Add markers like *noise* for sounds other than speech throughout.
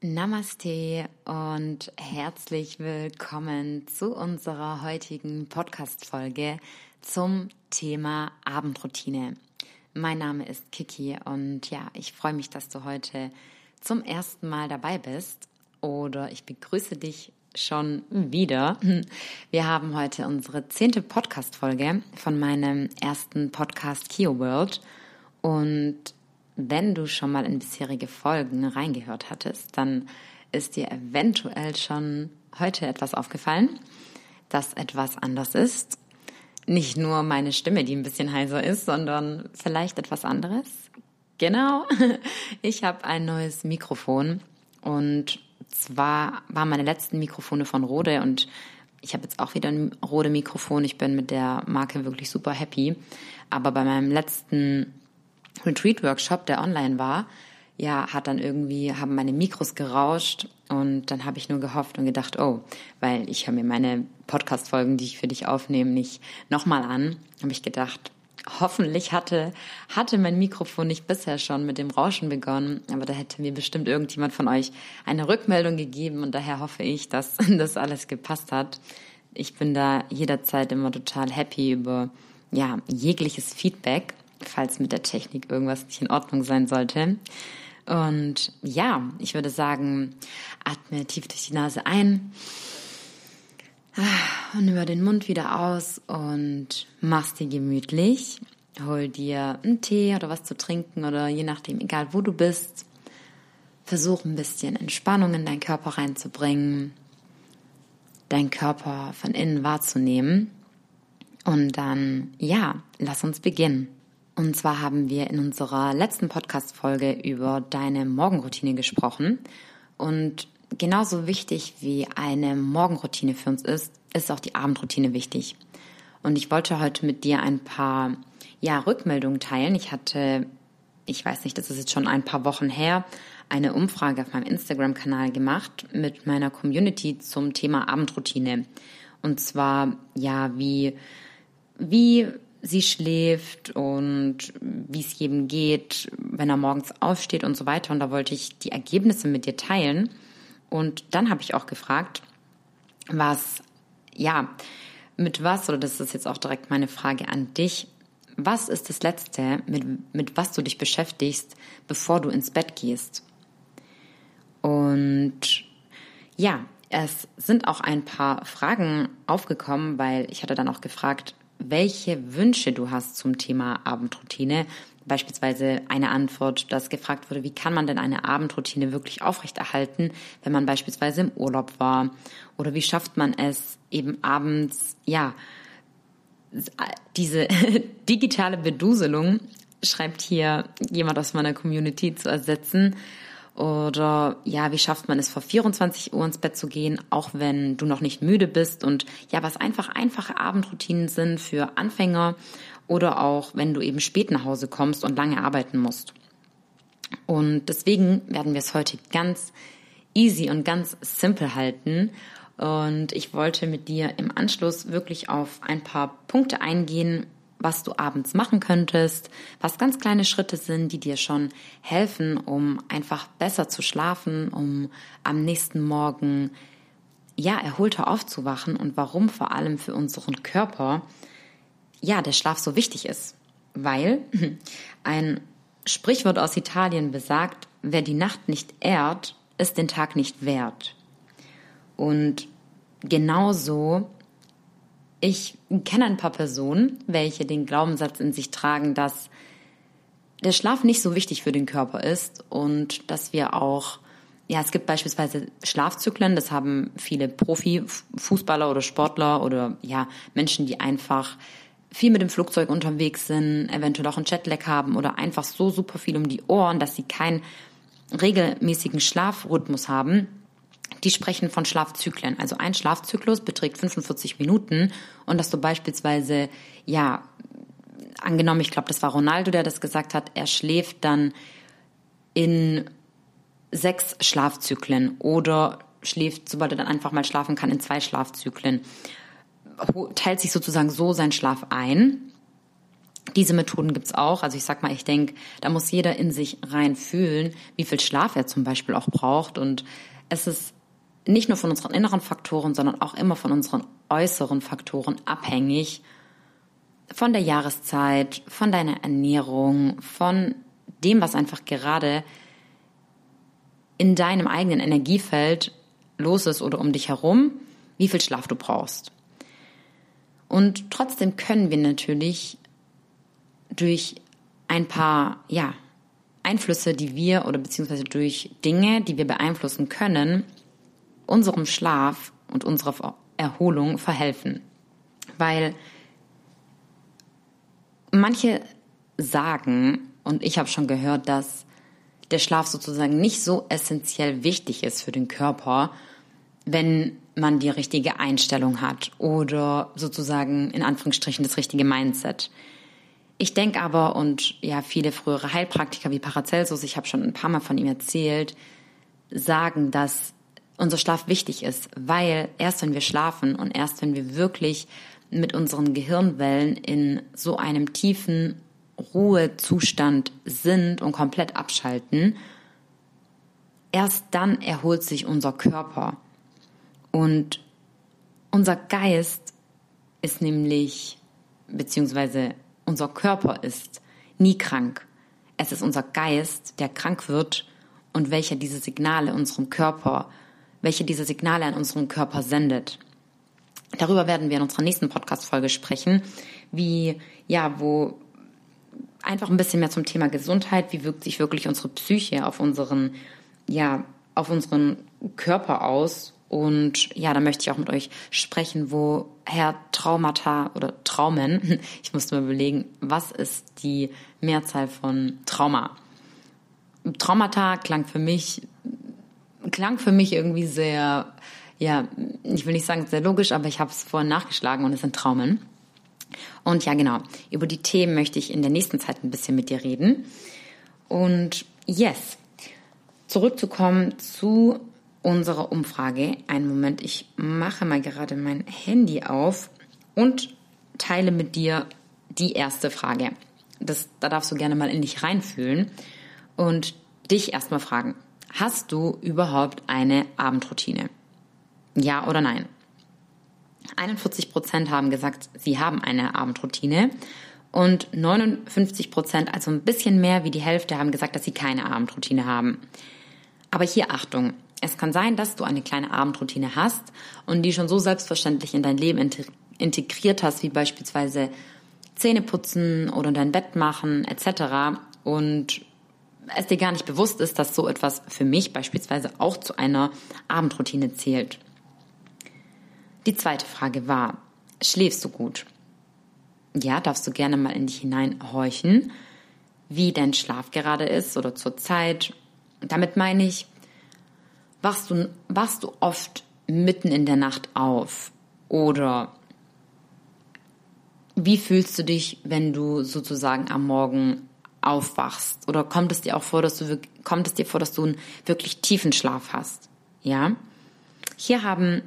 Namaste und herzlich willkommen zu unserer heutigen Podcast-Folge zum Thema Abendroutine. Mein Name ist Kiki und ja, ich freue mich, dass du heute zum ersten Mal dabei bist oder ich begrüße dich schon wieder. Wir haben heute unsere zehnte Podcast-Folge von meinem ersten Podcast Kio World und wenn du schon mal in bisherige Folgen reingehört hattest, dann ist dir eventuell schon heute etwas aufgefallen, das etwas anders ist. Nicht nur meine Stimme, die ein bisschen heiser ist, sondern vielleicht etwas anderes. Genau, *laughs* ich habe ein neues Mikrofon und zwar waren meine letzten Mikrofone von Rode und ich habe jetzt auch wieder ein Rode Mikrofon. Ich bin mit der Marke wirklich super happy. Aber bei meinem letzten Retreat-Workshop, der online war, ja, hat dann irgendwie, haben meine Mikros gerauscht und dann habe ich nur gehofft und gedacht, oh, weil ich höre mir meine Podcast-Folgen, die ich für dich aufnehme, nicht nochmal an, habe ich gedacht, hoffentlich hatte, hatte mein Mikrofon nicht bisher schon mit dem Rauschen begonnen, aber da hätte mir bestimmt irgendjemand von euch eine Rückmeldung gegeben und daher hoffe ich, dass *laughs* das alles gepasst hat. Ich bin da jederzeit immer total happy über, ja, jegliches Feedback falls mit der Technik irgendwas nicht in Ordnung sein sollte. Und ja, ich würde sagen, atme tief durch die Nase ein und über den Mund wieder aus und mach's dir gemütlich. Hol dir einen Tee oder was zu trinken oder je nachdem, egal wo du bist. Versuch ein bisschen Entspannung in deinen Körper reinzubringen, deinen Körper von innen wahrzunehmen. Und dann, ja, lass uns beginnen. Und zwar haben wir in unserer letzten Podcast-Folge über deine Morgenroutine gesprochen. Und genauso wichtig wie eine Morgenroutine für uns ist, ist auch die Abendroutine wichtig. Und ich wollte heute mit dir ein paar ja, Rückmeldungen teilen. Ich hatte, ich weiß nicht, das ist jetzt schon ein paar Wochen her, eine Umfrage auf meinem Instagram-Kanal gemacht mit meiner Community zum Thema Abendroutine. Und zwar, ja, wie, wie sie schläft und wie es jedem geht, wenn er morgens aufsteht und so weiter. Und da wollte ich die Ergebnisse mit dir teilen. Und dann habe ich auch gefragt, was, ja, mit was, oder das ist jetzt auch direkt meine Frage an dich, was ist das Letzte, mit, mit was du dich beschäftigst, bevor du ins Bett gehst? Und ja, es sind auch ein paar Fragen aufgekommen, weil ich hatte dann auch gefragt, welche Wünsche du hast zum Thema Abendroutine. Beispielsweise eine Antwort, dass gefragt wurde, wie kann man denn eine Abendroutine wirklich aufrechterhalten, wenn man beispielsweise im Urlaub war? Oder wie schafft man es eben abends, ja, diese *laughs* digitale Beduselung, schreibt hier jemand aus meiner Community zu ersetzen. Oder ja, wie schafft man es vor 24 Uhr ins Bett zu gehen, auch wenn du noch nicht müde bist? Und ja, was einfach einfache Abendroutinen sind für Anfänger oder auch wenn du eben spät nach Hause kommst und lange arbeiten musst. Und deswegen werden wir es heute ganz easy und ganz simpel halten. Und ich wollte mit dir im Anschluss wirklich auf ein paar Punkte eingehen, was du abends machen könntest, was ganz kleine Schritte sind, die dir schon helfen, um einfach besser zu schlafen, um am nächsten Morgen ja erholter aufzuwachen und warum vor allem für unseren Körper ja der Schlaf so wichtig ist, weil *laughs* ein Sprichwort aus Italien besagt, wer die Nacht nicht ehrt, ist den Tag nicht wert. Und genauso ich kenne ein paar Personen, welche den Glaubenssatz in sich tragen, dass der Schlaf nicht so wichtig für den Körper ist und dass wir auch, ja, es gibt beispielsweise Schlafzyklen, das haben viele Profifußballer oder Sportler oder ja, Menschen, die einfach viel mit dem Flugzeug unterwegs sind, eventuell auch einen Jetlag haben oder einfach so super viel um die Ohren, dass sie keinen regelmäßigen Schlafrhythmus haben die sprechen von Schlafzyklen. Also ein Schlafzyklus beträgt 45 Minuten und dass du beispielsweise, ja, angenommen, ich glaube, das war Ronaldo, der das gesagt hat, er schläft dann in sechs Schlafzyklen oder schläft, sobald er dann einfach mal schlafen kann, in zwei Schlafzyklen. Teilt sich sozusagen so sein Schlaf ein. Diese Methoden gibt's auch. Also ich sag mal, ich denke, da muss jeder in sich rein fühlen, wie viel Schlaf er zum Beispiel auch braucht. Und es ist nicht nur von unseren inneren Faktoren, sondern auch immer von unseren äußeren Faktoren abhängig. Von der Jahreszeit, von deiner Ernährung, von dem, was einfach gerade in deinem eigenen Energiefeld los ist oder um dich herum, wie viel Schlaf du brauchst. Und trotzdem können wir natürlich durch ein paar, ja, Einflüsse, die wir oder beziehungsweise durch Dinge, die wir beeinflussen können, unserem Schlaf und unserer Erholung verhelfen. Weil manche sagen, und ich habe schon gehört, dass der Schlaf sozusagen nicht so essentiell wichtig ist für den Körper, wenn man die richtige Einstellung hat oder sozusagen in Anführungsstrichen das richtige Mindset. Ich denke aber, und ja, viele frühere Heilpraktiker wie Paracelsus, ich habe schon ein paar Mal von ihm erzählt, sagen, dass unser Schlaf wichtig ist, weil erst wenn wir schlafen und erst wenn wir wirklich mit unseren Gehirnwellen in so einem tiefen Ruhezustand sind und komplett abschalten, erst dann erholt sich unser Körper. Und unser Geist ist nämlich, beziehungsweise unser Körper ist nie krank. Es ist unser Geist, der krank wird und welcher diese Signale unserem Körper, welche diese Signale an unserem Körper sendet. Darüber werden wir in unserer nächsten Podcast-Folge sprechen, wie, ja, wo einfach ein bisschen mehr zum Thema Gesundheit, wie wirkt sich wirklich unsere Psyche auf unseren, ja, auf unseren Körper aus und ja, da möchte ich auch mit euch sprechen, woher Traumata oder Traumen, *laughs* ich musste mir überlegen, was ist die Mehrzahl von Trauma? Traumata klang für mich, klang für mich irgendwie sehr, ja, ich will nicht sagen sehr logisch, aber ich habe es vorhin nachgeschlagen und es sind Traumen. Und ja, genau, über die Themen möchte ich in der nächsten Zeit ein bisschen mit dir reden. Und yes, zurückzukommen zu unserer Umfrage. Einen Moment, ich mache mal gerade mein Handy auf und teile mit dir die erste Frage. Das, da darfst du gerne mal in dich reinfühlen und dich erstmal fragen. Hast du überhaupt eine Abendroutine? Ja oder nein? 41 Prozent haben gesagt, sie haben eine Abendroutine und 59 Prozent, also ein bisschen mehr wie die Hälfte, haben gesagt, dass sie keine Abendroutine haben. Aber hier Achtung, es kann sein, dass du eine kleine Abendroutine hast und die schon so selbstverständlich in dein Leben integriert hast, wie beispielsweise Zähne putzen oder dein Bett machen etc. Und es dir gar nicht bewusst ist, dass so etwas für mich beispielsweise auch zu einer Abendroutine zählt. Die zweite Frage war, schläfst du gut? Ja, darfst du gerne mal in dich hineinhorchen, wie dein Schlaf gerade ist oder zur Zeit. Damit meine ich, wachst du, wachst du oft mitten in der Nacht auf? Oder wie fühlst du dich, wenn du sozusagen am Morgen aufwachst? Oder kommt es dir auch vor, dass du, kommt es dir vor, dass du einen wirklich tiefen Schlaf hast? Ja? Hier haben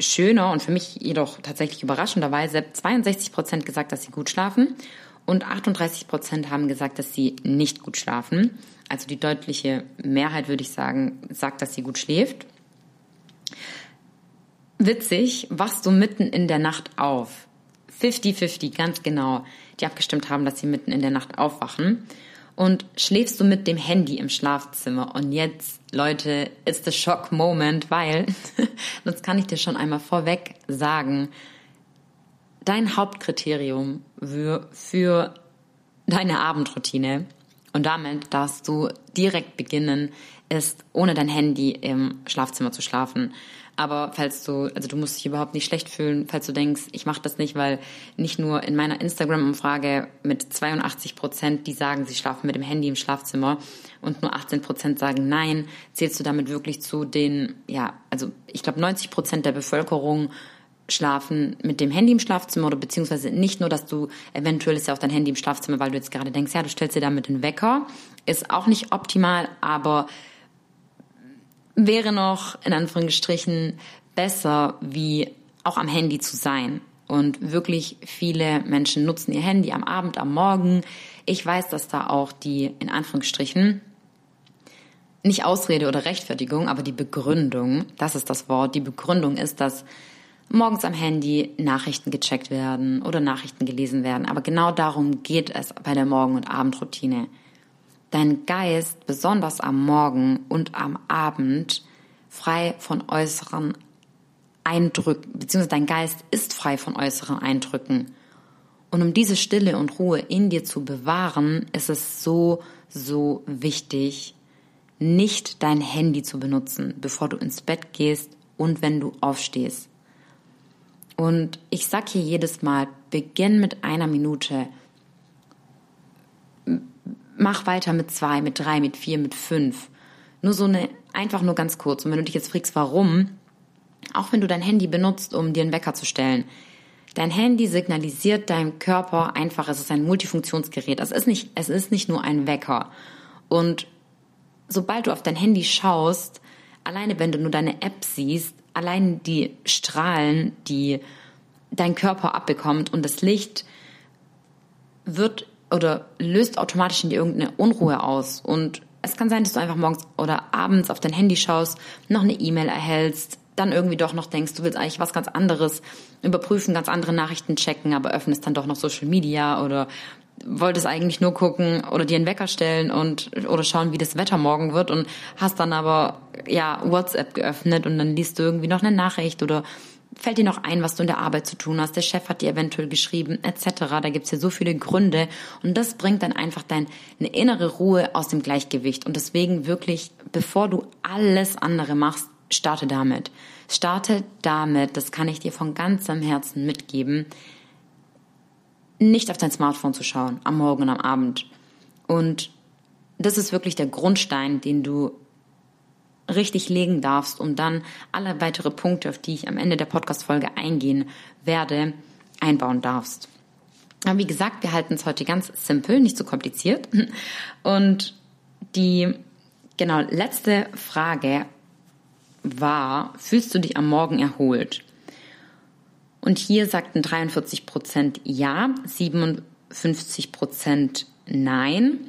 schöner und für mich jedoch tatsächlich überraschenderweise 62 Prozent gesagt, dass sie gut schlafen und 38 Prozent haben gesagt, dass sie nicht gut schlafen. Also die deutliche Mehrheit, würde ich sagen, sagt, dass sie gut schläft. Witzig, wachst du mitten in der Nacht auf. 50-50, ganz genau. Die abgestimmt haben, dass sie mitten in der Nacht aufwachen. Und schläfst du mit dem Handy im Schlafzimmer. Und jetzt, Leute, ist das Schock-Moment, weil, *laughs* das kann ich dir schon einmal vorweg sagen, dein Hauptkriterium für, für deine Abendroutine und damit darfst du direkt beginnen, ist ohne dein Handy im Schlafzimmer zu schlafen. Aber falls du, also du musst dich überhaupt nicht schlecht fühlen, falls du denkst, ich mache das nicht, weil nicht nur in meiner Instagram-Umfrage mit 82 Prozent, die sagen, sie schlafen mit dem Handy im Schlafzimmer und nur 18 Prozent sagen nein, zählst du damit wirklich zu den, ja, also ich glaube 90 Prozent der Bevölkerung schlafen mit dem Handy im Schlafzimmer oder beziehungsweise nicht nur, dass du eventuell ist ja auch dein Handy im Schlafzimmer, weil du jetzt gerade denkst, ja, du stellst dir damit den Wecker, ist auch nicht optimal, aber wäre noch in Anführungsstrichen besser wie auch am Handy zu sein. Und wirklich viele Menschen nutzen ihr Handy am Abend, am Morgen. Ich weiß, dass da auch die, in Anführungsstrichen, nicht Ausrede oder Rechtfertigung, aber die Begründung, das ist das Wort, die Begründung ist, dass morgens am Handy Nachrichten gecheckt werden oder Nachrichten gelesen werden. Aber genau darum geht es bei der Morgen- und Abendroutine. Dein Geist, besonders am Morgen und am Abend, frei von äußeren Eindrücken, beziehungsweise dein Geist ist frei von äußeren Eindrücken. Und um diese Stille und Ruhe in dir zu bewahren, ist es so, so wichtig, nicht dein Handy zu benutzen, bevor du ins Bett gehst und wenn du aufstehst. Und ich sag hier jedes Mal, beginn mit einer Minute. Mach weiter mit zwei, mit drei, mit vier, mit fünf. Nur so eine, einfach nur ganz kurz. Und wenn du dich jetzt fragst, warum, auch wenn du dein Handy benutzt, um dir einen Wecker zu stellen, dein Handy signalisiert deinem Körper einfach, es ist ein Multifunktionsgerät. Es ist nicht, es ist nicht nur ein Wecker. Und sobald du auf dein Handy schaust, alleine wenn du nur deine App siehst, allein die Strahlen, die dein Körper abbekommt und das Licht wird oder löst automatisch in dir irgendeine Unruhe aus. Und es kann sein, dass du einfach morgens oder abends auf dein Handy schaust, noch eine E-Mail erhältst, dann irgendwie doch noch denkst, du willst eigentlich was ganz anderes überprüfen, ganz andere Nachrichten checken, aber öffnest dann doch noch Social Media oder wolltest eigentlich nur gucken oder dir einen Wecker stellen und oder schauen, wie das Wetter morgen wird und hast dann aber ja WhatsApp geöffnet und dann liest du irgendwie noch eine Nachricht oder fällt dir noch ein, was du in der Arbeit zu tun hast, der Chef hat dir eventuell geschrieben, etc. Da gibt's ja so viele Gründe und das bringt dann einfach deine innere Ruhe aus dem Gleichgewicht und deswegen wirklich, bevor du alles andere machst, starte damit. Starte damit, das kann ich dir von ganzem Herzen mitgeben, nicht auf dein Smartphone zu schauen, am Morgen und am Abend. Und das ist wirklich der Grundstein, den du richtig legen darfst, um dann alle weitere Punkte, auf die ich am Ende der Podcast-Folge eingehen werde, einbauen darfst. Aber wie gesagt, wir halten es heute ganz simpel, nicht so kompliziert. *laughs* Und die, genau, letzte Frage war, fühlst du dich am Morgen erholt? Und hier sagten 43 Prozent ja, 57 Prozent nein.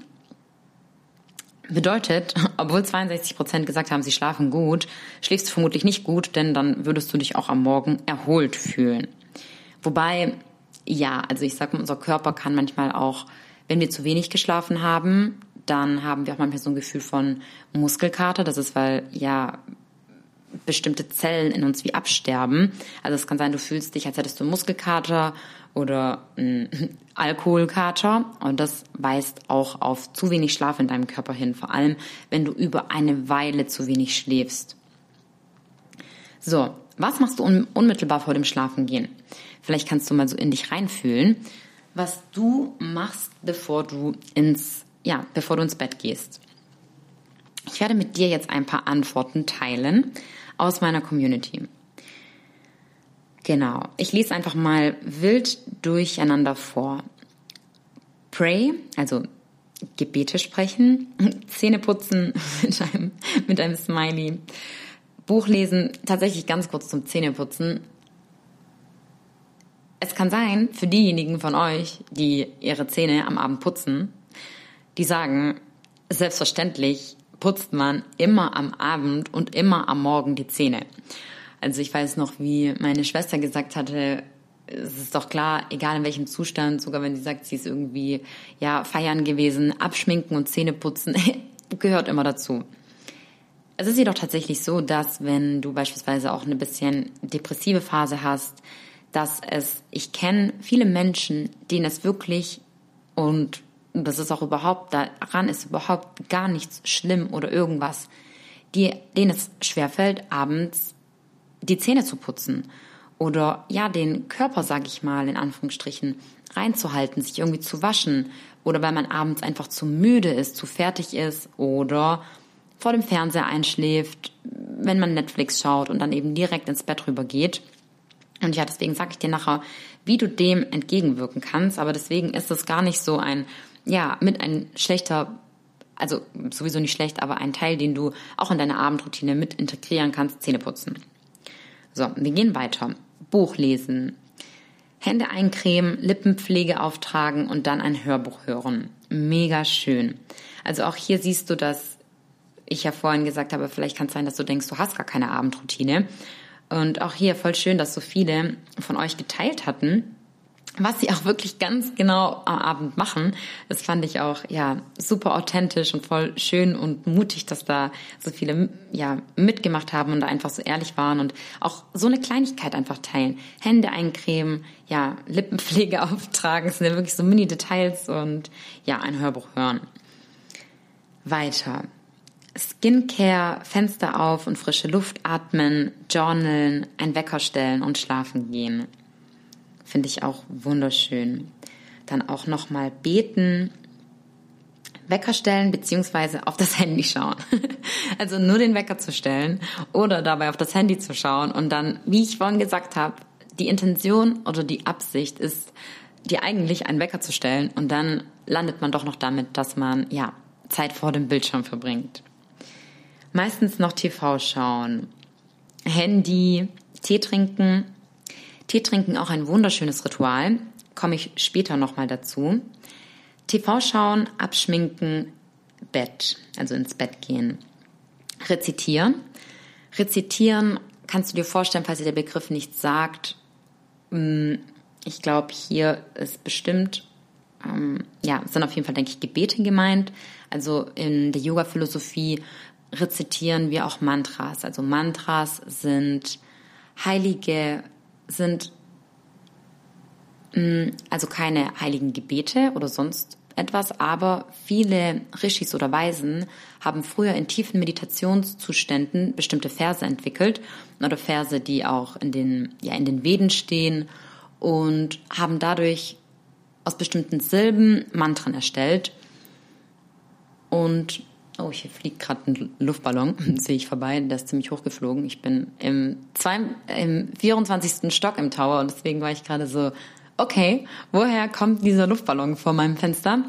Bedeutet, *laughs* obwohl 62 Prozent gesagt haben, sie schlafen gut, schläfst du vermutlich nicht gut, denn dann würdest du dich auch am Morgen erholt fühlen. Wobei, ja, also ich sag mal, unser Körper kann manchmal auch, wenn wir zu wenig geschlafen haben, dann haben wir auch manchmal so ein Gefühl von Muskelkater. Das ist, weil ja bestimmte Zellen in uns wie absterben. Also es kann sein, du fühlst dich, als hättest du einen Muskelkater oder einen *laughs* Alkoholkater und das weist auch auf zu wenig Schlaf in deinem Körper hin, vor allem wenn du über eine Weile zu wenig schläfst. So, was machst du unmittelbar vor dem Schlafengehen? Vielleicht kannst du mal so in dich reinfühlen, was du machst, bevor du ins, ja, bevor du ins Bett gehst. Ich werde mit dir jetzt ein paar Antworten teilen aus meiner Community. Genau, ich lese einfach mal wild durcheinander vor. Pray, also Gebete sprechen, *laughs* Zähne putzen *laughs* mit einem, mit einem Smiley, Buch lesen, tatsächlich ganz kurz zum Zähneputzen. Es kann sein, für diejenigen von euch, die ihre Zähne am Abend putzen, die sagen, selbstverständlich putzt man immer am Abend und immer am Morgen die Zähne. Also ich weiß noch, wie meine Schwester gesagt hatte, es ist doch klar, egal in welchem Zustand, sogar wenn sie sagt, sie ist irgendwie ja feiern gewesen, abschminken und Zähne putzen *laughs* gehört immer dazu. Es ist jedoch tatsächlich so, dass wenn du beispielsweise auch eine bisschen depressive Phase hast, dass es, ich kenne viele Menschen, denen es wirklich und das ist auch überhaupt, daran ist überhaupt gar nichts schlimm oder irgendwas, die, denen es schwerfällt, abends die Zähne zu putzen oder ja, den Körper, sag ich mal, in Anführungsstrichen, reinzuhalten, sich irgendwie zu waschen oder weil man abends einfach zu müde ist, zu fertig ist oder vor dem Fernseher einschläft, wenn man Netflix schaut und dann eben direkt ins Bett rübergeht. Und ja, deswegen sage ich dir nachher, wie du dem entgegenwirken kannst. Aber deswegen ist es gar nicht so ein ja, mit ein schlechter, also sowieso nicht schlecht, aber ein Teil, den du auch in deine Abendroutine mit integrieren kannst, Zähne putzen. So, wir gehen weiter. Buch lesen, Hände eincremen, Lippenpflege auftragen und dann ein Hörbuch hören. Mega schön. Also auch hier siehst du, dass ich ja vorhin gesagt habe, vielleicht kann es sein, dass du denkst, du hast gar keine Abendroutine. Und auch hier voll schön, dass so viele von euch geteilt hatten, was sie auch wirklich ganz genau am Abend machen. Das fand ich auch, ja, super authentisch und voll schön und mutig, dass da so viele, ja, mitgemacht haben und da einfach so ehrlich waren und auch so eine Kleinigkeit einfach teilen. Hände eincremen, ja, Lippenpflege *laughs* auftragen, das sind ja wirklich so Mini-Details und ja, ein Hörbuch hören. Weiter. Skincare, Fenster auf und frische Luft atmen, journalen, ein Wecker stellen und schlafen gehen. Finde ich auch wunderschön. Dann auch nochmal beten, Wecker stellen beziehungsweise auf das Handy schauen. *laughs* also nur den Wecker zu stellen oder dabei auf das Handy zu schauen und dann, wie ich vorhin gesagt habe, die Intention oder die Absicht ist, dir eigentlich einen Wecker zu stellen und dann landet man doch noch damit, dass man ja Zeit vor dem Bildschirm verbringt. Meistens noch TV schauen, Handy, Tee trinken Tee trinken auch ein wunderschönes Ritual, komme ich später nochmal dazu. TV schauen, abschminken, Bett, also ins Bett gehen. Rezitieren. Rezitieren kannst du dir vorstellen, falls dir der Begriff nichts sagt. Mm, ich glaube, hier ist bestimmt, ähm, ja, sind auf jeden Fall, denke ich, Gebete gemeint. Also in der Yoga-Philosophie rezitieren wir auch Mantras. Also Mantras sind heilige sind mm, also keine heiligen Gebete oder sonst etwas, aber viele Rishis oder Weisen haben früher in tiefen Meditationszuständen bestimmte Verse entwickelt oder Verse, die auch in den, ja, in den Veden stehen und haben dadurch aus bestimmten Silben Mantren erstellt und Oh, hier fliegt gerade ein Luftballon, *clears throat* sehe ich vorbei, der ist ziemlich hochgeflogen. Ich bin im, zwei, im 24. Stock im Tower und deswegen war ich gerade so, okay, woher kommt dieser Luftballon vor meinem Fenster?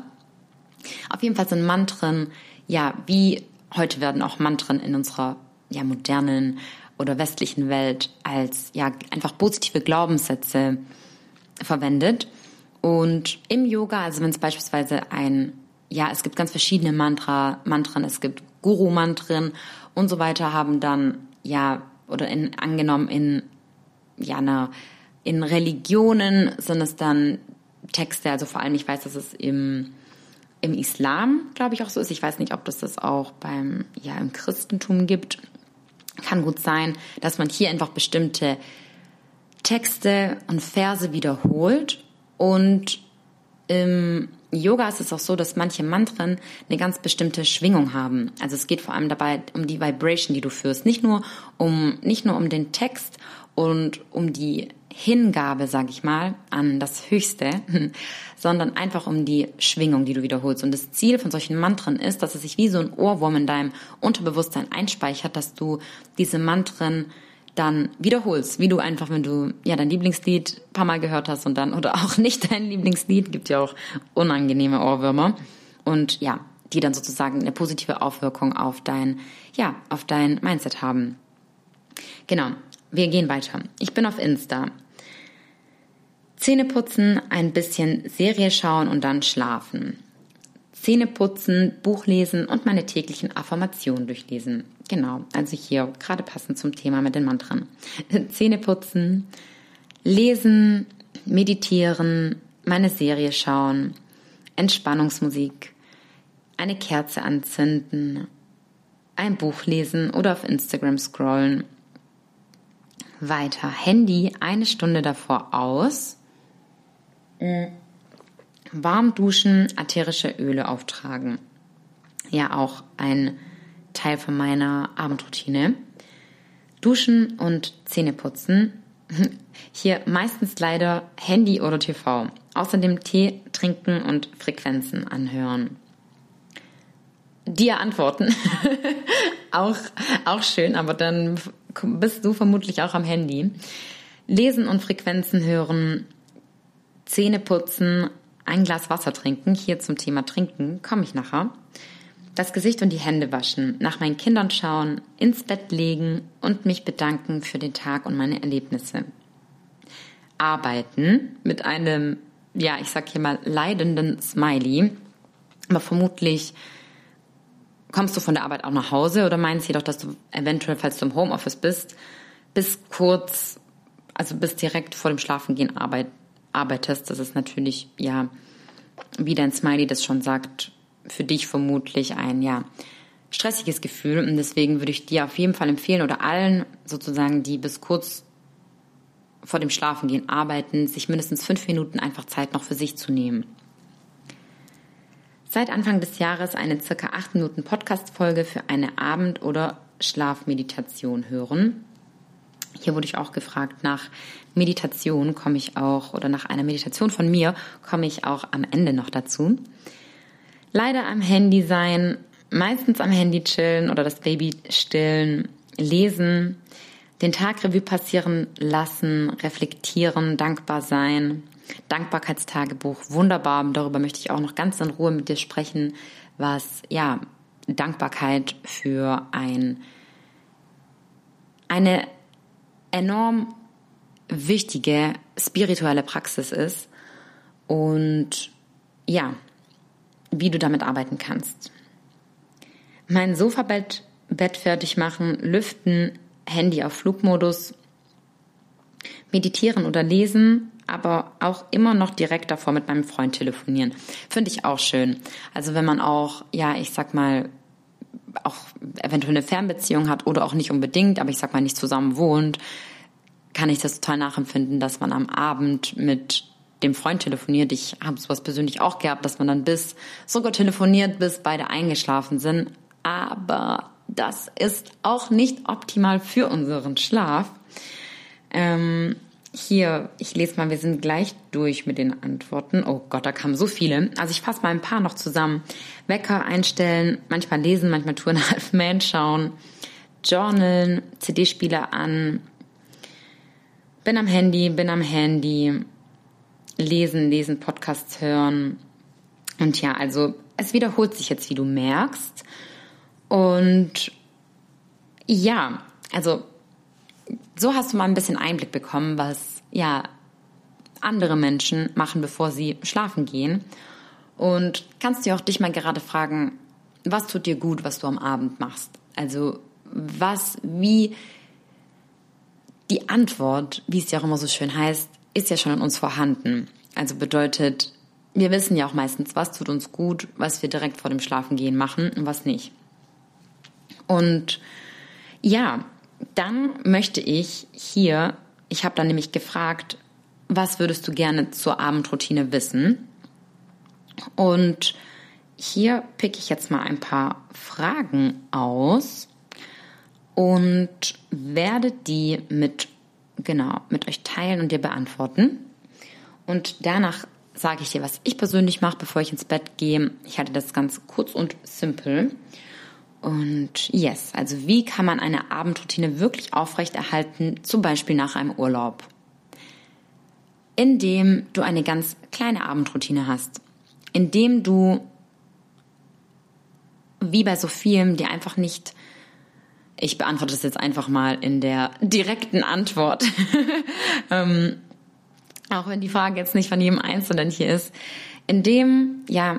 Auf jeden Fall sind Mantren, ja, wie heute werden auch Mantren in unserer ja, modernen oder westlichen Welt als ja einfach positive Glaubenssätze verwendet. Und im Yoga, also wenn es beispielsweise ein ja, es gibt ganz verschiedene Mantra, Mantren, es gibt Guru-Mantren und so weiter, haben dann, ja, oder in, angenommen in, ja, einer, in Religionen sind es dann Texte, also vor allem, ich weiß, dass es im, im Islam, glaube ich, auch so ist. Ich weiß nicht, ob das das auch beim, ja, im Christentum gibt. Kann gut sein, dass man hier einfach bestimmte Texte und Verse wiederholt und im Yoga ist es auch so, dass manche Mantren eine ganz bestimmte Schwingung haben. Also es geht vor allem dabei um die Vibration, die du führst. Nicht nur um, nicht nur um den Text und um die Hingabe, sag ich mal, an das Höchste, *laughs* sondern einfach um die Schwingung, die du wiederholst. Und das Ziel von solchen Mantren ist, dass es sich wie so ein Ohrwurm in deinem Unterbewusstsein einspeichert, dass du diese Mantren dann wiederholst, wie du einfach, wenn du ja dein Lieblingslied paar Mal gehört hast und dann oder auch *laughs* nicht dein Lieblingslied, gibt ja auch unangenehme Ohrwürmer und ja, die dann sozusagen eine positive Aufwirkung auf dein ja, auf dein Mindset haben. Genau, wir gehen weiter. Ich bin auf Insta. Zähne putzen, ein bisschen Serie schauen und dann schlafen. Zähne putzen, Buch lesen und meine täglichen Affirmationen durchlesen. Genau, also hier gerade passend zum Thema mit den Mantren. Zähne putzen, lesen, meditieren, meine Serie schauen, Entspannungsmusik, eine Kerze anzünden, ein Buch lesen oder auf Instagram scrollen. Weiter, Handy eine Stunde davor aus. Warm duschen, ätherische Öle auftragen. Ja, auch ein Teil von meiner Abendroutine. Duschen und Zähne putzen. *laughs* Hier meistens leider Handy oder TV. Außerdem Tee trinken und Frequenzen anhören. Dir antworten. *laughs* auch, auch schön, aber dann bist du vermutlich auch am Handy. Lesen und Frequenzen hören, Zähne putzen, ein Glas Wasser trinken. Hier zum Thema Trinken komme ich nachher. Das Gesicht und die Hände waschen, nach meinen Kindern schauen, ins Bett legen und mich bedanken für den Tag und meine Erlebnisse. arbeiten mit einem, ja, ich sag hier mal leidenden Smiley. Aber vermutlich kommst du von der Arbeit auch nach Hause oder meinst jedoch, dass du eventuell, falls du im Homeoffice bist, bis kurz, also bis direkt vor dem Schlafengehen arbeit, arbeitest. Das ist natürlich, ja, wie dein Smiley das schon sagt, für dich vermutlich ein, ja, stressiges Gefühl. Und deswegen würde ich dir auf jeden Fall empfehlen oder allen sozusagen, die bis kurz vor dem Schlafengehen arbeiten, sich mindestens fünf Minuten einfach Zeit noch für sich zu nehmen. Seit Anfang des Jahres eine circa acht Minuten Podcast-Folge für eine Abend- oder Schlafmeditation hören. Hier wurde ich auch gefragt nach Meditation komme ich auch oder nach einer Meditation von mir komme ich auch am Ende noch dazu. Leider am Handy sein, meistens am Handy chillen oder das Baby stillen, lesen, den Tag Revue passieren lassen, reflektieren, dankbar sein. Dankbarkeitstagebuch, wunderbar. Darüber möchte ich auch noch ganz in Ruhe mit dir sprechen, was, ja, Dankbarkeit für ein, eine enorm wichtige spirituelle Praxis ist und ja, wie du damit arbeiten kannst. Mein Sofabett Bett fertig machen, lüften, Handy auf Flugmodus, meditieren oder lesen, aber auch immer noch direkt davor mit meinem Freund telefonieren. Finde ich auch schön. Also wenn man auch, ja, ich sag mal, auch eventuell eine Fernbeziehung hat oder auch nicht unbedingt, aber ich sag mal nicht zusammen wohnt, kann ich das total nachempfinden, dass man am Abend mit dem Freund telefoniert. Ich habe sowas persönlich auch gehabt, dass man dann bis sogar telefoniert, bis beide eingeschlafen sind. Aber das ist auch nicht optimal für unseren Schlaf. Ähm, hier, ich lese mal, wir sind gleich durch mit den Antworten. Oh Gott, da kamen so viele. Also ich fasse mal ein paar noch zusammen. Wecker einstellen, manchmal lesen, manchmal Touren *laughs* Half Man schauen, Journalen, CD-Spieler an, bin am Handy, bin am Handy, lesen, lesen, Podcasts hören. Und ja, also es wiederholt sich jetzt, wie du merkst. Und ja, also so hast du mal ein bisschen Einblick bekommen, was ja andere Menschen machen, bevor sie schlafen gehen. Und kannst dir auch dich mal gerade fragen, was tut dir gut, was du am Abend machst? Also was, wie die Antwort, wie es ja auch immer so schön heißt, ist ja schon in uns vorhanden. Also bedeutet, wir wissen ja auch meistens, was tut uns gut, was wir direkt vor dem Schlafengehen machen und was nicht. Und ja, dann möchte ich hier, ich habe dann nämlich gefragt, was würdest du gerne zur Abendroutine wissen? Und hier picke ich jetzt mal ein paar Fragen aus und werde die mit, genau, mit euch teilen und dir beantworten. Und danach sage ich dir, was ich persönlich mache, bevor ich ins Bett gehe. Ich halte das ganz kurz und simpel. Und yes, also wie kann man eine Abendroutine wirklich aufrechterhalten, zum Beispiel nach einem Urlaub? Indem du eine ganz kleine Abendroutine hast. Indem du, wie bei so vielen, dir einfach nicht, ich beantworte das jetzt einfach mal in der direkten Antwort, *laughs* ähm, auch wenn die Frage jetzt nicht von jedem Einzelnen hier ist, indem, ja,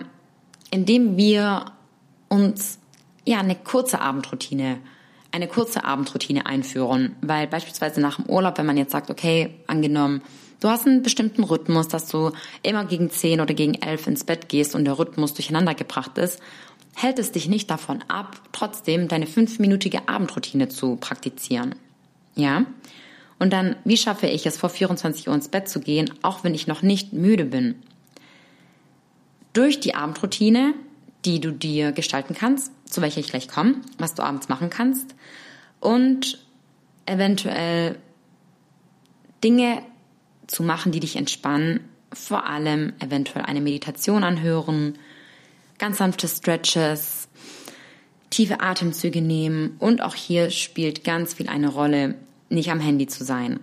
indem wir uns ja, eine kurze Abendroutine, eine kurze Abendroutine einführen. Weil beispielsweise nach dem Urlaub, wenn man jetzt sagt, okay, angenommen, du hast einen bestimmten Rhythmus, dass du immer gegen 10 oder gegen 11 ins Bett gehst und der Rhythmus durcheinander gebracht ist, hält es dich nicht davon ab, trotzdem deine fünfminütige Abendroutine zu praktizieren. Ja? Und dann, wie schaffe ich es, vor 24 Uhr ins Bett zu gehen, auch wenn ich noch nicht müde bin? Durch die Abendroutine die du dir gestalten kannst, zu welcher ich gleich komme, was du abends machen kannst und eventuell Dinge zu machen, die dich entspannen, vor allem eventuell eine Meditation anhören, ganz sanfte Stretches, tiefe Atemzüge nehmen und auch hier spielt ganz viel eine Rolle, nicht am Handy zu sein.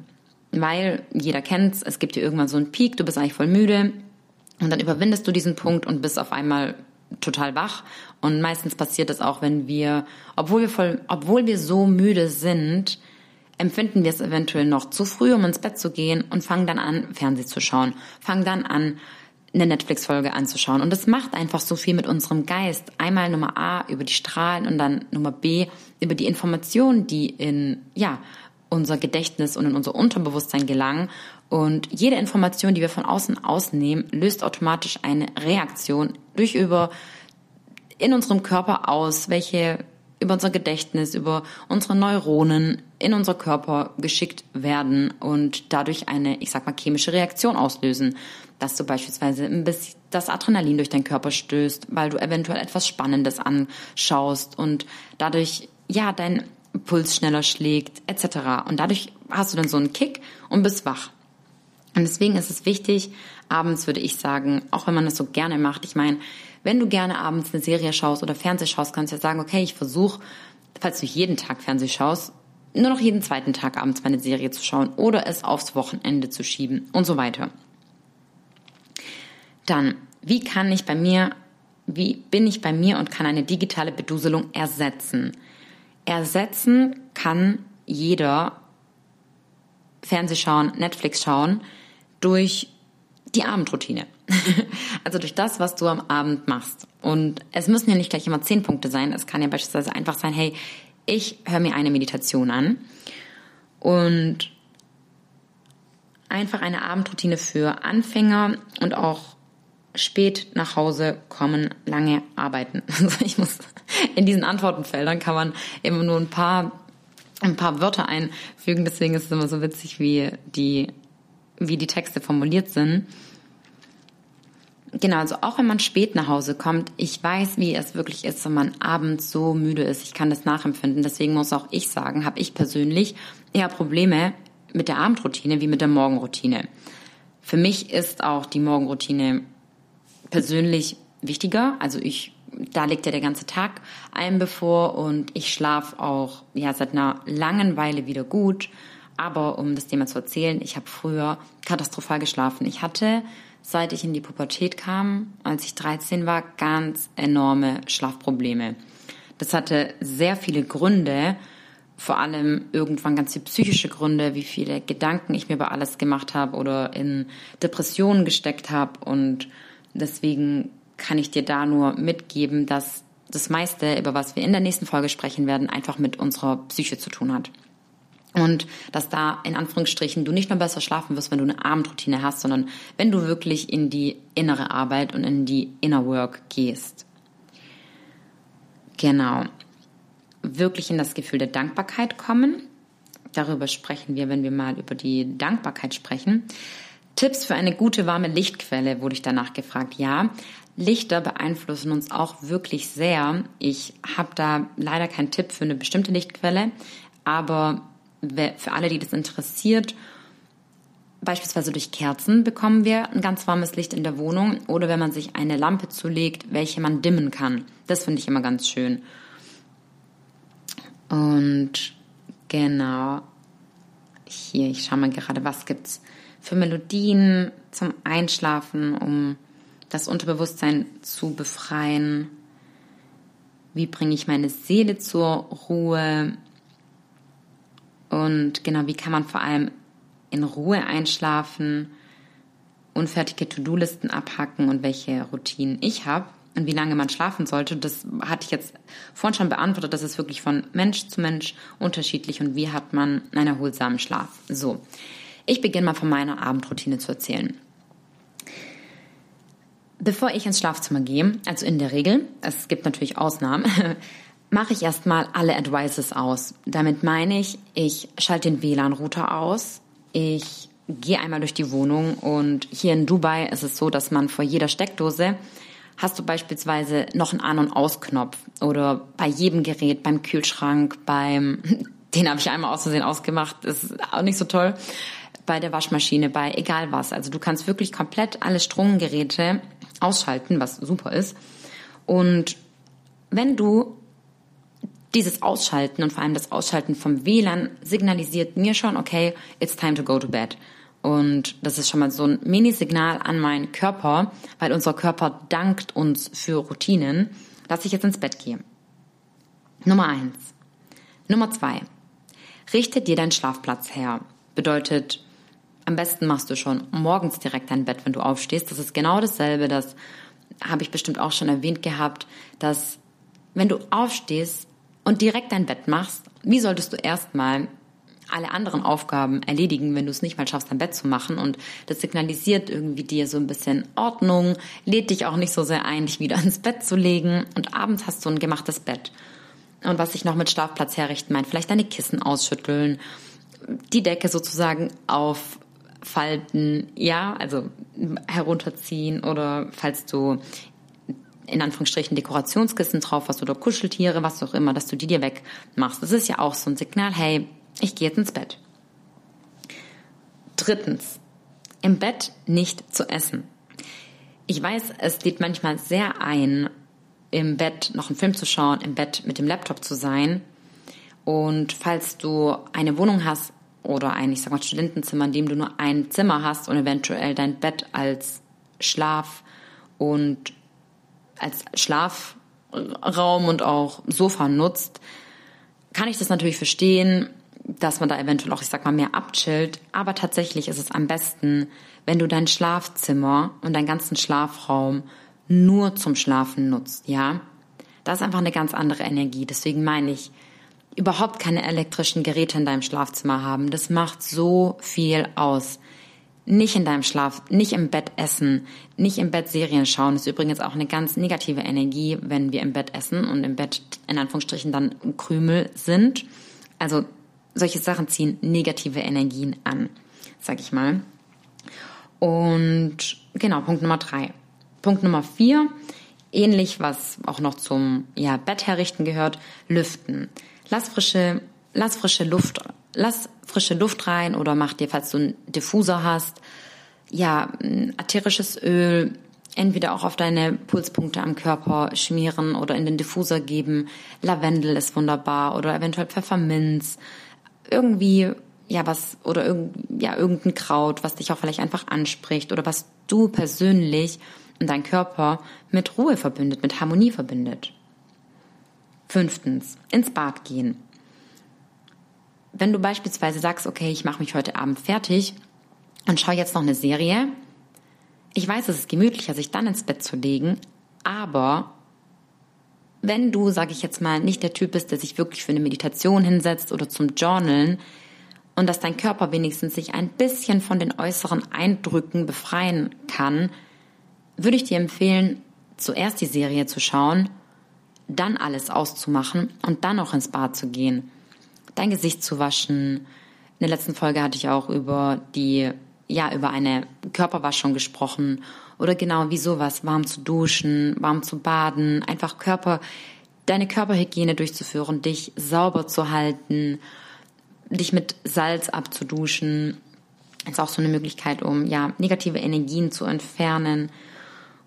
Weil jeder kennt es, es gibt dir irgendwann so einen Peak, du bist eigentlich voll müde und dann überwindest du diesen Punkt und bist auf einmal total wach. Und meistens passiert das auch, wenn wir, obwohl wir voll, obwohl wir so müde sind, empfinden wir es eventuell noch zu früh, um ins Bett zu gehen und fangen dann an, Fernsehen zu schauen, fangen dann an, eine Netflix-Folge anzuschauen. Und das macht einfach so viel mit unserem Geist. Einmal Nummer A über die Strahlen und dann Nummer B über die Informationen, die in, ja, unser Gedächtnis und in unser Unterbewusstsein gelangen. Und jede Information, die wir von außen ausnehmen, löst automatisch eine Reaktion durch über in unserem Körper aus, welche über unser Gedächtnis, über unsere Neuronen in unser Körper geschickt werden und dadurch eine, ich sag mal, chemische Reaktion auslösen. Dass du beispielsweise ein bisschen das Adrenalin durch deinen Körper stößt, weil du eventuell etwas Spannendes anschaust und dadurch, ja, dein Puls schneller schlägt, etc. Und dadurch hast du dann so einen Kick und bist wach. Und deswegen ist es wichtig, abends würde ich sagen, auch wenn man das so gerne macht, ich meine, wenn du gerne abends eine Serie schaust oder Fernseh schaust, kannst du ja sagen, okay, ich versuche, falls du jeden Tag Fernseh schaust, nur noch jeden zweiten Tag abends meine Serie zu schauen oder es aufs Wochenende zu schieben und so weiter. Dann, wie kann ich bei mir, wie bin ich bei mir und kann eine digitale Beduselung ersetzen? Ersetzen kann jeder Fernseh schauen, Netflix schauen durch die Abendroutine. *laughs* also durch das, was du am Abend machst. Und es müssen ja nicht gleich immer zehn Punkte sein. Es kann ja beispielsweise einfach sein, hey, ich höre mir eine Meditation an und einfach eine Abendroutine für Anfänger und auch spät nach Hause kommen, lange arbeiten. *laughs* Also ich muss in diesen Antwortenfeldern kann man immer nur ein paar ein paar Wörter einfügen, deswegen ist es immer so witzig, wie die wie die Texte formuliert sind. Genau, also auch wenn man spät nach Hause kommt, ich weiß, wie es wirklich ist, wenn man abends so müde ist. Ich kann das nachempfinden. Deswegen muss auch ich sagen, habe ich persönlich eher Probleme mit der Abendroutine wie mit der Morgenroutine. Für mich ist auch die Morgenroutine persönlich wichtiger. Also ich, da liegt ja der ganze Tag einem bevor und ich schlafe auch ja seit einer langen Weile wieder gut. Aber um das Thema zu erzählen, ich habe früher katastrophal geschlafen. Ich hatte seit ich in die Pubertät kam, als ich 13 war, ganz enorme Schlafprobleme. Das hatte sehr viele Gründe, vor allem irgendwann ganz viele psychische Gründe, wie viele Gedanken ich mir über alles gemacht habe oder in Depressionen gesteckt habe. Und deswegen kann ich dir da nur mitgeben, dass das meiste, über was wir in der nächsten Folge sprechen werden, einfach mit unserer Psyche zu tun hat. Und dass da in Anführungsstrichen du nicht nur besser schlafen wirst, wenn du eine Abendroutine hast, sondern wenn du wirklich in die innere Arbeit und in die Inner Work gehst. Genau. Wirklich in das Gefühl der Dankbarkeit kommen. Darüber sprechen wir, wenn wir mal über die Dankbarkeit sprechen. Tipps für eine gute warme Lichtquelle wurde ich danach gefragt. Ja, Lichter beeinflussen uns auch wirklich sehr. Ich habe da leider keinen Tipp für eine bestimmte Lichtquelle, aber für alle, die das interessiert, beispielsweise durch Kerzen bekommen wir ein ganz warmes Licht in der Wohnung oder wenn man sich eine Lampe zulegt, welche man dimmen kann. Das finde ich immer ganz schön. Und genau, hier, ich schaue mal gerade, was gibt es für Melodien zum Einschlafen, um das Unterbewusstsein zu befreien. Wie bringe ich meine Seele zur Ruhe? Und genau, wie kann man vor allem in Ruhe einschlafen, unfertige To-Do-Listen abhacken und welche Routinen ich habe und wie lange man schlafen sollte. Das hatte ich jetzt vorhin schon beantwortet. Das ist wirklich von Mensch zu Mensch unterschiedlich und wie hat man einen erholsamen Schlaf. So, ich beginne mal von meiner Abendroutine zu erzählen. Bevor ich ins Schlafzimmer gehe, also in der Regel, es gibt natürlich Ausnahmen, *laughs* mache ich erstmal alle Advices aus. Damit meine ich, ich schalte den WLAN-Router aus, ich gehe einmal durch die Wohnung und hier in Dubai ist es so, dass man vor jeder Steckdose hast du beispielsweise noch einen An- und Ausknopf oder bei jedem Gerät, beim Kühlschrank, beim, *laughs* den habe ich einmal aus Versehen ausgemacht, ist auch nicht so toll, bei der Waschmaschine, bei egal was. Also du kannst wirklich komplett alle Stromgeräte ausschalten, was super ist. Und wenn du dieses Ausschalten und vor allem das Ausschalten vom WLAN signalisiert mir schon, okay, it's time to go to bed. Und das ist schon mal so ein Mini-Signal an meinen Körper, weil unser Körper dankt uns für Routinen, dass ich jetzt ins Bett gehe. Nummer eins. Nummer zwei. richte dir deinen Schlafplatz her. Bedeutet, am besten machst du schon morgens direkt dein Bett, wenn du aufstehst. Das ist genau dasselbe, das habe ich bestimmt auch schon erwähnt gehabt, dass wenn du aufstehst und direkt dein Bett machst, wie solltest du erstmal alle anderen Aufgaben erledigen, wenn du es nicht mal schaffst, dein Bett zu machen. Und das signalisiert irgendwie dir so ein bisschen Ordnung, lädt dich auch nicht so sehr ein, dich wieder *laughs* ins Bett zu legen. Und abends hast du ein gemachtes Bett. Und was ich noch mit Schlafplatz herrichten meine, vielleicht deine Kissen ausschütteln, die Decke sozusagen auffalten, ja, also herunterziehen oder falls du in Anführungsstrichen Dekorationskissen drauf hast oder Kuscheltiere, was auch immer, dass du die dir wegmachst. Das ist ja auch so ein Signal, hey, ich gehe jetzt ins Bett. Drittens, im Bett nicht zu essen. Ich weiß, es lädt manchmal sehr ein, im Bett noch einen Film zu schauen, im Bett mit dem Laptop zu sein. Und falls du eine Wohnung hast oder ein, ich sag mal, Studentenzimmer, in dem du nur ein Zimmer hast und eventuell dein Bett als Schlaf und als Schlafraum und auch Sofa nutzt, kann ich das natürlich verstehen, dass man da eventuell auch, ich sag mal, mehr abchillt. Aber tatsächlich ist es am besten, wenn du dein Schlafzimmer und deinen ganzen Schlafraum nur zum Schlafen nutzt, ja? Das ist einfach eine ganz andere Energie. Deswegen meine ich, überhaupt keine elektrischen Geräte in deinem Schlafzimmer haben. Das macht so viel aus. Nicht in deinem Schlaf, nicht im Bett essen, nicht im Bett Serien schauen. Das ist übrigens auch eine ganz negative Energie, wenn wir im Bett essen und im Bett in Anführungsstrichen dann Krümel sind. Also solche Sachen ziehen negative Energien an, sag ich mal. Und genau, Punkt Nummer drei. Punkt Nummer vier, ähnlich, was auch noch zum ja, Bett herrichten gehört, lüften. Lass frische, lass frische Luft, lass frische Luft rein oder mach dir, falls du einen Diffuser hast, ja, ätherisches Öl, entweder auch auf deine Pulspunkte am Körper schmieren oder in den Diffuser geben. Lavendel ist wunderbar oder eventuell Pfefferminz irgendwie ja was oder irgend, ja irgendein Kraut, was dich auch vielleicht einfach anspricht oder was du persönlich und dein Körper mit Ruhe verbindet, mit Harmonie verbindet. Fünftens, ins Bad gehen. Wenn du beispielsweise sagst, okay, ich mache mich heute Abend fertig und schaue jetzt noch eine Serie, ich weiß, es ist gemütlicher, sich dann ins Bett zu legen, aber wenn du, sage ich jetzt mal, nicht der Typ bist, der sich wirklich für eine Meditation hinsetzt oder zum Journalen und dass dein Körper wenigstens sich ein bisschen von den äußeren Eindrücken befreien kann, würde ich dir empfehlen, zuerst die Serie zu schauen, dann alles auszumachen und dann auch ins Bad zu gehen. Dein Gesicht zu waschen. In der letzten Folge hatte ich auch über die, ja, über eine Körperwaschung gesprochen oder genau wie sowas, warm zu duschen, warm zu baden, einfach Körper, deine Körperhygiene durchzuführen, dich sauber zu halten, dich mit Salz abzuduschen. Ist auch so eine Möglichkeit, um ja negative Energien zu entfernen.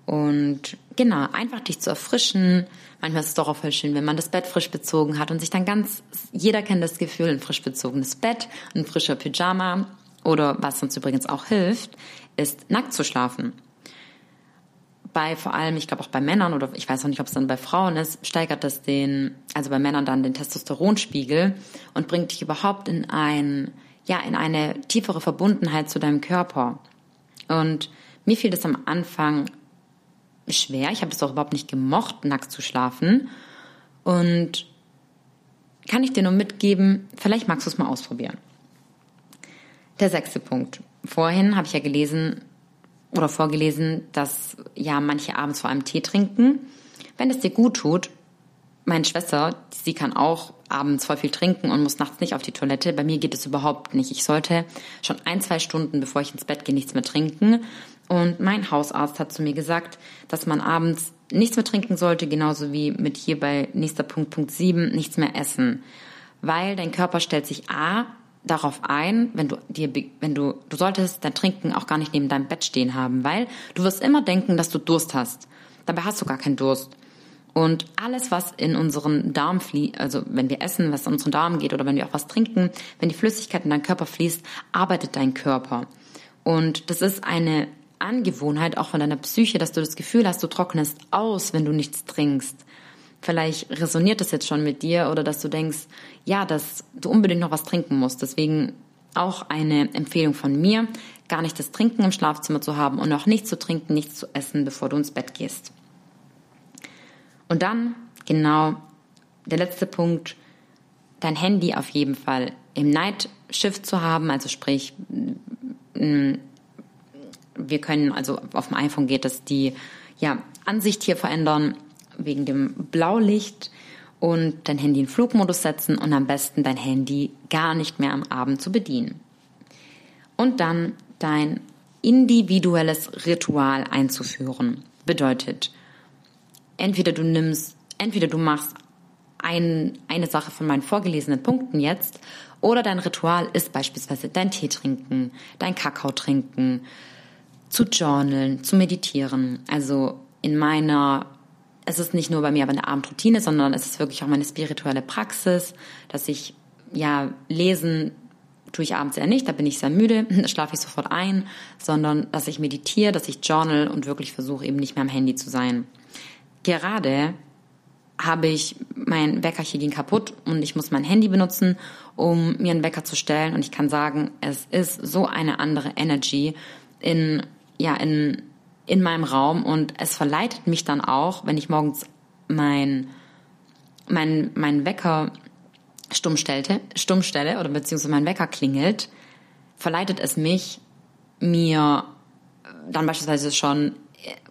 Und genau, einfach dich zu erfrischen. Manchmal ist es doch auch voll schön, wenn man das Bett frisch bezogen hat und sich dann ganz, jeder kennt das Gefühl, ein frisch bezogenes Bett, ein frischer Pyjama oder was uns übrigens auch hilft, ist nackt zu schlafen bei vor allem, ich glaube auch bei Männern oder ich weiß auch nicht, ob es dann bei Frauen ist, steigert das den, also bei Männern dann den Testosteronspiegel und bringt dich überhaupt in ein, ja, in eine tiefere Verbundenheit zu deinem Körper. Und mir fiel das am Anfang schwer. Ich habe das auch überhaupt nicht gemocht, nackt zu schlafen. Und kann ich dir nur mitgeben, vielleicht magst du es mal ausprobieren. Der sechste Punkt. Vorhin habe ich ja gelesen, oder vorgelesen, dass ja manche abends vor allem Tee trinken. Wenn es dir gut tut, meine Schwester, sie kann auch abends voll viel trinken und muss nachts nicht auf die Toilette. Bei mir geht es überhaupt nicht. Ich sollte schon ein, zwei Stunden, bevor ich ins Bett gehe, nichts mehr trinken. Und mein Hausarzt hat zu mir gesagt, dass man abends nichts mehr trinken sollte, genauso wie mit hier bei nächster Punkt, Punkt 7, nichts mehr essen. Weil dein Körper stellt sich A darauf ein, wenn du dir, wenn du, du solltest dein Trinken auch gar nicht neben deinem Bett stehen haben, weil du wirst immer denken, dass du Durst hast. Dabei hast du gar keinen Durst. Und alles, was in unseren Darm fließt, also wenn wir essen, was in unseren Darm geht oder wenn wir auch was trinken, wenn die Flüssigkeit in deinen Körper fließt, arbeitet dein Körper. Und das ist eine Angewohnheit auch von deiner Psyche, dass du das Gefühl hast, du trocknest aus, wenn du nichts trinkst. vielleicht resoniert das jetzt schon mit dir oder dass du denkst, ja, dass du unbedingt noch was trinken musst. Deswegen auch eine Empfehlung von mir, gar nicht das Trinken im Schlafzimmer zu haben und auch nichts zu trinken, nichts zu essen, bevor du ins Bett gehst. Und dann, genau, der letzte Punkt, dein Handy auf jeden Fall im Night Shift zu haben, also sprich, wir können, also auf dem iPhone geht es, die ja, Ansicht hier verändern wegen dem Blaulicht und dein Handy in Flugmodus setzen und am besten dein Handy gar nicht mehr am Abend zu bedienen. Und dann dein individuelles Ritual einzuführen. Bedeutet, entweder du nimmst, entweder du machst ein, eine Sache von meinen vorgelesenen Punkten jetzt oder dein Ritual ist beispielsweise dein Tee trinken, dein Kakao trinken, zu journalen, zu meditieren. Also in meiner, es ist nicht nur bei mir aber eine Abendroutine, sondern es ist wirklich auch meine spirituelle Praxis, dass ich ja lesen tue ich abends eher nicht, da bin ich sehr müde, *laughs* schlafe ich sofort ein, sondern dass ich meditiere, dass ich journal und wirklich versuche eben nicht mehr am Handy zu sein. Gerade habe ich, mein Wecker hier ging kaputt und ich muss mein Handy benutzen, um mir einen Wecker zu stellen und ich kann sagen, es ist so eine andere Energy in ja, in, in meinem Raum und es verleitet mich dann auch, wenn ich morgens mein, mein, mein Wecker stumm, stellte, stumm stelle oder beziehungsweise mein Wecker klingelt, verleitet es mich, mir dann beispielsweise schon,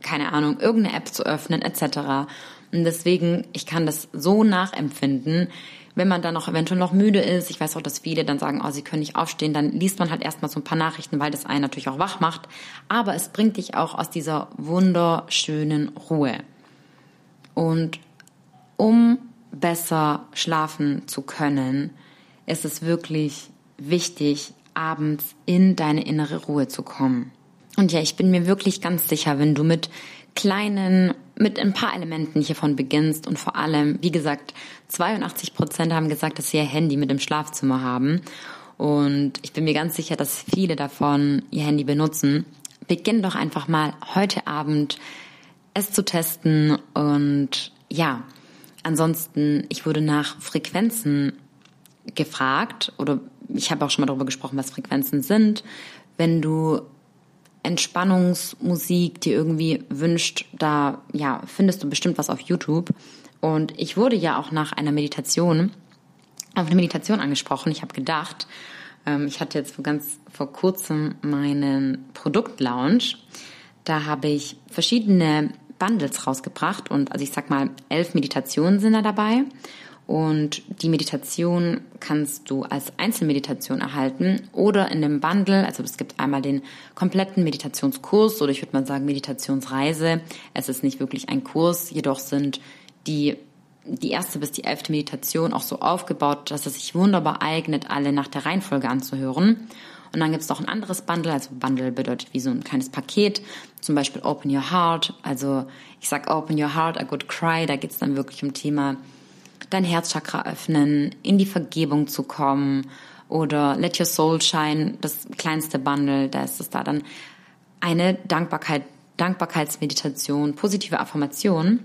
keine Ahnung, irgendeine App zu öffnen etc. Und deswegen, ich kann das so nachempfinden, wenn man dann noch eventuell noch müde ist, ich weiß auch, dass viele dann sagen, oh, sie können nicht aufstehen, dann liest man halt erstmal so ein paar Nachrichten, weil das einen natürlich auch wach macht. Aber es bringt dich auch aus dieser wunderschönen Ruhe. Und um besser schlafen zu können, ist es wirklich wichtig, abends in deine innere Ruhe zu kommen. Und ja, ich bin mir wirklich ganz sicher, wenn du mit kleinen, mit ein paar Elementen hiervon beginnst und vor allem, wie gesagt, 82 Prozent haben gesagt, dass sie ihr Handy mit im Schlafzimmer haben. Und ich bin mir ganz sicher, dass viele davon ihr Handy benutzen. Beginn doch einfach mal heute Abend es zu testen und ja, ansonsten, ich wurde nach Frequenzen gefragt oder ich habe auch schon mal darüber gesprochen, was Frequenzen sind. Wenn du Entspannungsmusik dir irgendwie wünscht, da ja, findest du bestimmt was auf YouTube. Und ich wurde ja auch nach einer Meditation, auf eine Meditation angesprochen. Ich habe gedacht, ähm, ich hatte jetzt vor ganz vor kurzem meinen Produktlaunch. Da habe ich verschiedene Bundles rausgebracht und also ich sag mal, elf Meditationen sind da dabei. Und die Meditation kannst du als Einzelmeditation erhalten oder in dem Bundle. Also es gibt einmal den kompletten Meditationskurs oder ich würde mal sagen Meditationsreise. Es ist nicht wirklich ein Kurs, jedoch sind die die erste bis die elfte Meditation auch so aufgebaut, dass es sich wunderbar eignet, alle nach der Reihenfolge anzuhören. Und dann gibt es noch ein anderes Bundle, also Bundle bedeutet wie so ein kleines Paket, zum Beispiel Open Your Heart. Also ich sag Open Your Heart, a Good Cry, da geht es dann wirklich um Thema dein Herzchakra öffnen, in die Vergebung zu kommen oder Let Your Soul Shine, das kleinste Bundle, da ist es da dann eine Dankbarkeit, Dankbarkeitsmeditation, positive Affirmation.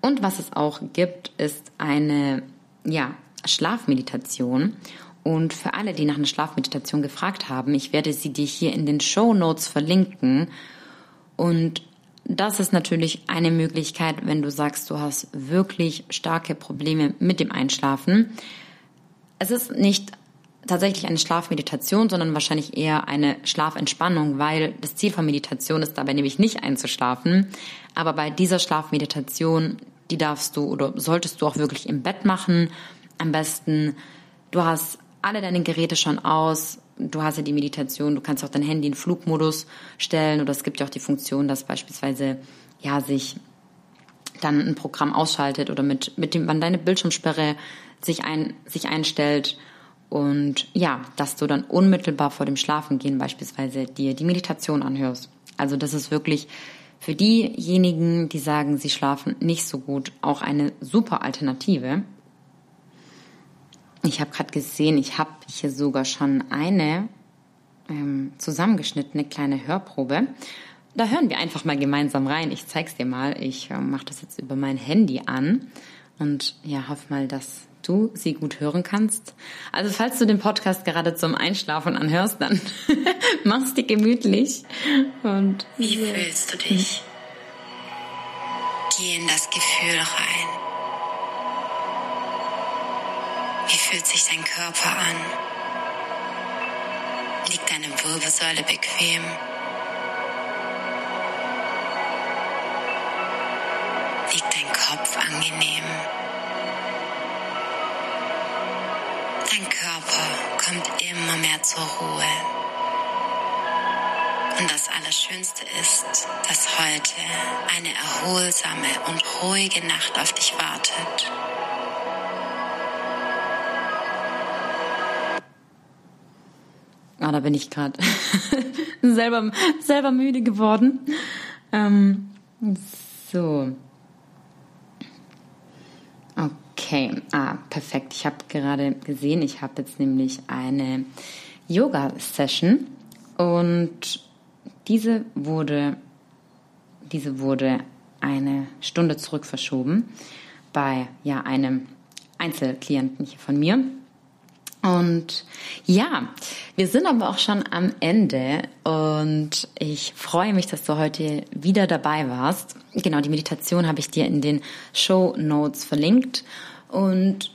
Und was es auch gibt, ist eine, ja, Schlafmeditation. Und für alle, die nach einer Schlafmeditation gefragt haben, ich werde sie dir hier in den Show Notes verlinken. Und das ist natürlich eine Möglichkeit, wenn du sagst, du hast wirklich starke Probleme mit dem Einschlafen. Es ist nicht tatsächlich eine Schlafmeditation, sondern wahrscheinlich eher eine Schlafentspannung, weil das Ziel von Meditation ist dabei nämlich nicht einzuschlafen. Aber bei dieser Schlafmeditation, die darfst du oder solltest du auch wirklich im Bett machen. Am besten, du hast alle deine Geräte schon aus, du hast ja die Meditation, du kannst auch dein Handy in Flugmodus stellen oder es gibt ja auch die Funktion, dass beispielsweise ja sich dann ein Programm ausschaltet oder mit, mit dem, wann deine Bildschirmsperre sich ein, sich einstellt und ja, dass du dann unmittelbar vor dem Schlafengehen beispielsweise dir die Meditation anhörst. Also das ist wirklich für diejenigen, die sagen, sie schlafen nicht so gut, auch eine super Alternative. Ich habe gerade gesehen, ich habe hier sogar schon eine ähm, zusammengeschnittene kleine Hörprobe. da hören wir einfach mal gemeinsam rein. Ich zeig's dir mal. Ich äh, mache das jetzt über mein Handy an und ja, hoffe mal, dass du sie gut hören kannst. Also falls du den Podcast gerade zum Einschlafen anhörst, dann *laughs* mach's dir gemütlich. Und wie fühlst du dich? Geh in das Gefühl rein. Fühlt sich dein Körper an? Liegt deine Wirbelsäule bequem? Liegt dein Kopf angenehm? Dein Körper kommt immer mehr zur Ruhe. Und das Allerschönste ist, dass heute eine erholsame und ruhige Nacht auf dich wartet. Ah, da bin ich gerade *laughs* selber, selber müde geworden. Ähm, so. Okay, ah, perfekt. Ich habe gerade gesehen, ich habe jetzt nämlich eine Yoga-Session und diese wurde, diese wurde eine Stunde zurück verschoben bei ja, einem Einzelklienten hier von mir. Und ja, wir sind aber auch schon am Ende und ich freue mich, dass du heute wieder dabei warst. Genau, die Meditation habe ich dir in den Show Notes verlinkt. Und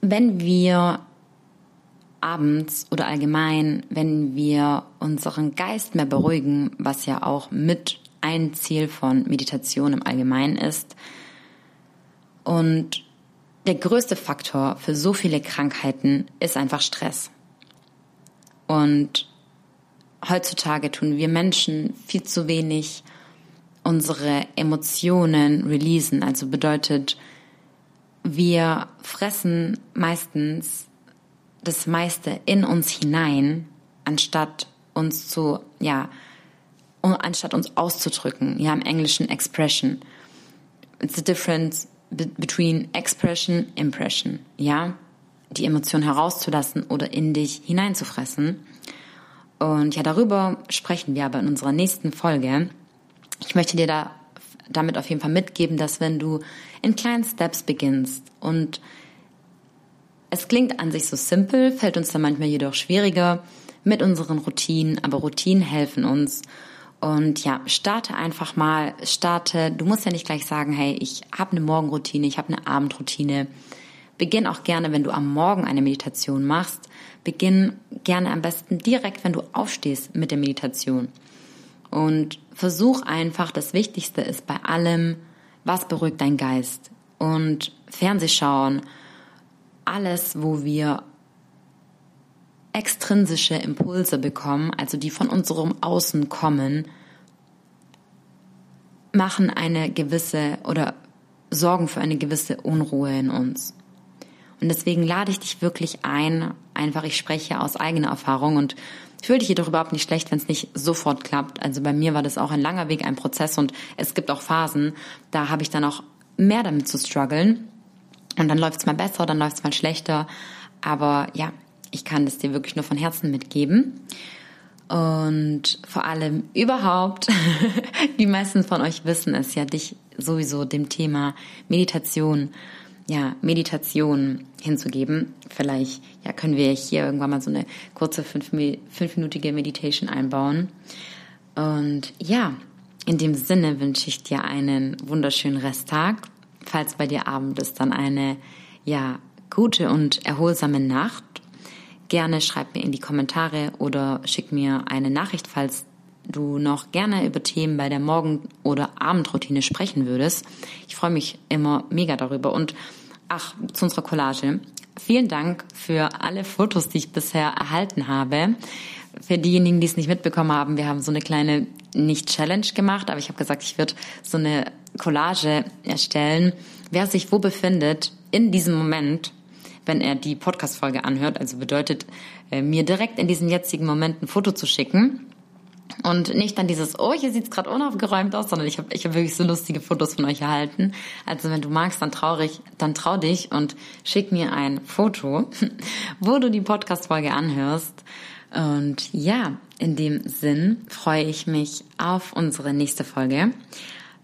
wenn wir abends oder allgemein, wenn wir unseren Geist mehr beruhigen, was ja auch mit ein Ziel von Meditation im Allgemeinen ist, und der größte Faktor für so viele Krankheiten ist einfach Stress. Und heutzutage tun wir Menschen viel zu wenig unsere Emotionen releasen. Also bedeutet, wir fressen meistens das meiste in uns hinein, anstatt uns zu, ja, anstatt uns auszudrücken. Ja, im Englischen Expression. It's the difference between expression, impression, ja, die Emotion herauszulassen oder in dich hineinzufressen. Und ja, darüber sprechen wir aber in unserer nächsten Folge. Ich möchte dir da damit auf jeden Fall mitgeben, dass wenn du in kleinen Steps beginnst und es klingt an sich so simpel, fällt uns dann manchmal jedoch schwieriger mit unseren Routinen, aber Routinen helfen uns und ja, starte einfach mal, starte, du musst ja nicht gleich sagen, hey, ich habe eine Morgenroutine, ich habe eine Abendroutine. Beginn auch gerne, wenn du am Morgen eine Meditation machst. Beginn gerne am besten direkt, wenn du aufstehst mit der Meditation. Und versuch einfach, das Wichtigste ist bei allem, was beruhigt dein Geist. Und Fernsehschauen, alles, wo wir extrinsische Impulse bekommen, also die von unserem Außen kommen, machen eine gewisse oder sorgen für eine gewisse Unruhe in uns. Und deswegen lade ich dich wirklich ein, einfach ich spreche aus eigener Erfahrung und fühle dich jedoch überhaupt nicht schlecht, wenn es nicht sofort klappt. Also bei mir war das auch ein langer Weg, ein Prozess und es gibt auch Phasen, da habe ich dann auch mehr damit zu strugglen. Und dann läuft es mal besser, dann läuft es mal schlechter. Aber ja, ich kann das dir wirklich nur von Herzen mitgeben. Und vor allem überhaupt, *laughs* die meisten von euch wissen es ja, dich sowieso dem Thema Meditation, ja, Meditation hinzugeben. Vielleicht, ja, können wir hier irgendwann mal so eine kurze fünf, fünfminütige Meditation einbauen. Und ja, in dem Sinne wünsche ich dir einen wunderschönen Resttag. Falls bei dir Abend ist, dann eine, ja, gute und erholsame Nacht Gerne schreib mir in die Kommentare oder schick mir eine Nachricht, falls du noch gerne über Themen bei der Morgen- oder Abendroutine sprechen würdest. Ich freue mich immer mega darüber. Und ach, zu unserer Collage. Vielen Dank für alle Fotos, die ich bisher erhalten habe. Für diejenigen, die es nicht mitbekommen haben, wir haben so eine kleine, nicht Challenge gemacht, aber ich habe gesagt, ich würde so eine Collage erstellen, wer sich wo befindet in diesem Moment wenn er die Podcast-Folge anhört. Also bedeutet, äh, mir direkt in diesem jetzigen Moment ein Foto zu schicken. Und nicht dann dieses, oh, hier sieht's gerade unaufgeräumt aus, sondern ich habe ich hab wirklich so lustige Fotos von euch erhalten. Also wenn du magst, dann traurig, dann trau dich und schick mir ein Foto, *laughs* wo du die Podcast-Folge anhörst. Und ja, in dem Sinn freue ich mich auf unsere nächste Folge.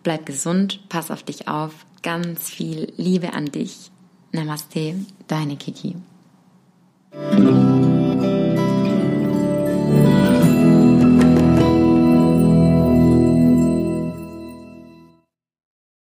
Bleib gesund, pass auf dich auf, ganz viel Liebe an dich. Namaste, deine Kiki.